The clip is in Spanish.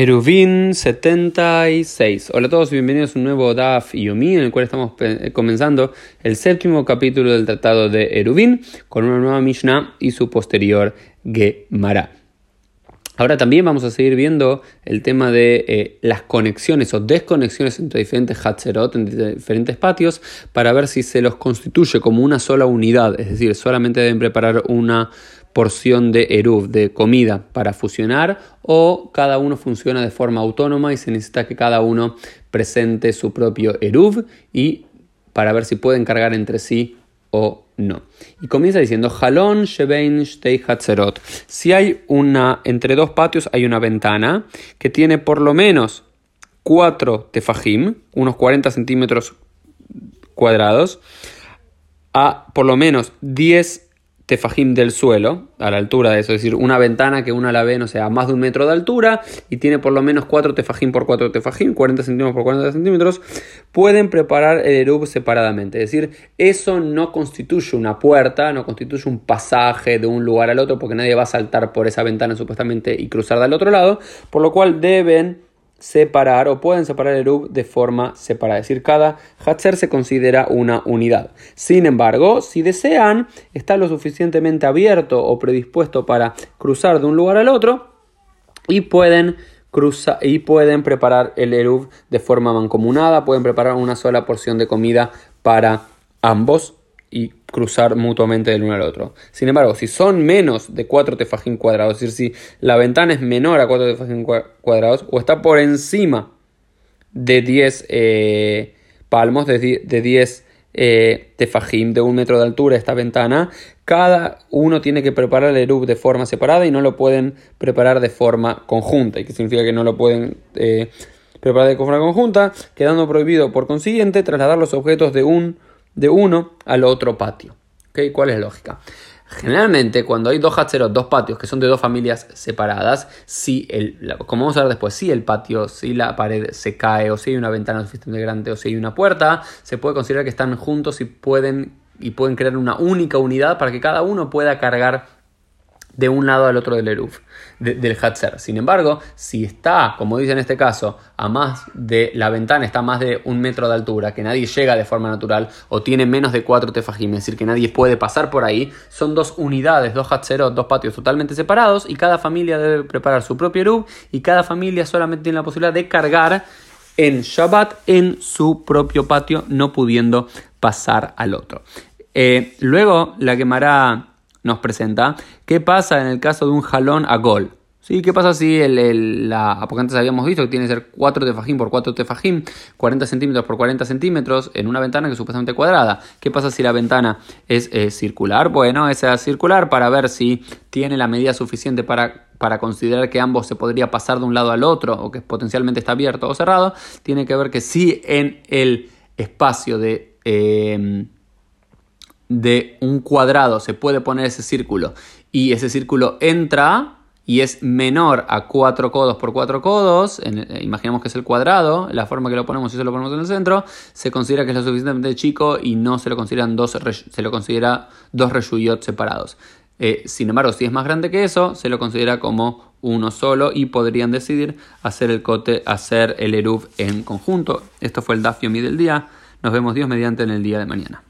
Eruvin 76. Hola a todos y bienvenidos a un nuevo DAF Yomi en el cual estamos eh, comenzando el séptimo capítulo del tratado de Eruvin con una nueva Mishnah y su posterior Gemara. Ahora también vamos a seguir viendo el tema de eh, las conexiones o desconexiones entre diferentes Hatzerot, entre diferentes patios, para ver si se los constituye como una sola unidad, es decir, solamente deben preparar una porción de eruv, de comida para fusionar, o cada uno funciona de forma autónoma y se necesita que cada uno presente su propio eruv y para ver si pueden cargar entre sí o no. Y comienza diciendo, Halon Shebein Shtei Hatzerot. Si hay una, entre dos patios hay una ventana que tiene por lo menos 4 tefajim, unos 40 centímetros cuadrados, a por lo menos 10 tefajim del suelo, a la altura de eso, es decir, una ventana que una la ve, no sé, a más de un metro de altura y tiene por lo menos 4 tefajim por 4 tefajim, 40 centímetros por 40 centímetros, pueden preparar el erub separadamente. Es decir, eso no constituye una puerta, no constituye un pasaje de un lugar al otro, porque nadie va a saltar por esa ventana supuestamente y cruzar del otro lado, por lo cual deben separar o pueden separar el Erub de forma separada. Es decir, cada Hatzer se considera una unidad. Sin embargo, si desean estar lo suficientemente abierto o predispuesto para cruzar de un lugar al otro y pueden cruzar y pueden preparar el Erub de forma mancomunada, pueden preparar una sola porción de comida para ambos y cruzar mutuamente del uno al otro. Sin embargo, si son menos de 4 tefajín cuadrados, es decir, si la ventana es menor a 4 tefajín cuadrados o está por encima de 10 eh, palmos, de 10 eh, tefajim de un metro de altura esta ventana, cada uno tiene que preparar el erub de forma separada y no lo pueden preparar de forma conjunta. ¿Y qué significa que no lo pueden eh, preparar de forma conjunta? Quedando prohibido por consiguiente trasladar los objetos de un de uno al otro patio. ¿Okay? ¿Cuál es la lógica? Generalmente, cuando hay dos hatcheros, dos patios que son de dos familias separadas, si el, como vamos a ver después, si el patio, si la pared se cae, o si hay una ventana suficientemente grande, o si hay una puerta, se puede considerar que están juntos y pueden, y pueden crear una única unidad para que cada uno pueda cargar de un lado al otro del Eruf, del Hatzer. Sin embargo, si está, como dice en este caso, a más de la ventana, está a más de un metro de altura, que nadie llega de forma natural, o tiene menos de cuatro tefajim, es decir, que nadie puede pasar por ahí, son dos unidades, dos Hatzerot, dos patios totalmente separados, y cada familia debe preparar su propio Eruf, y cada familia solamente tiene la posibilidad de cargar en Shabbat en su propio patio, no pudiendo pasar al otro. Eh, luego la quemará nos presenta qué pasa en el caso de un jalón a gol. ¿Sí? ¿Qué pasa si el, la, porque antes habíamos visto que tiene que ser 4 tefajín por 4 tefajín, 40 centímetros por 40 centímetros en una ventana que es supuestamente cuadrada? ¿Qué pasa si la ventana es circular? Bueno, esa circular para ver si tiene la medida suficiente para, para considerar que ambos se podría pasar de un lado al otro o que potencialmente está abierto o cerrado, tiene que ver que si en el espacio de... Eh, de un cuadrado se puede poner ese círculo y ese círculo entra y es menor a 4 codos por 4 codos, eh, imaginemos que es el cuadrado, la forma que lo ponemos si se lo ponemos en el centro, se considera que es lo suficientemente chico y no se lo consideran dos, se lo considera dos reyuyot separados. Eh, sin embargo, si es más grande que eso, se lo considera como uno solo y podrían decidir hacer el cote, hacer el eruv en conjunto. Esto fue el Dafiomi del día. Nos vemos Dios mediante en el día de mañana.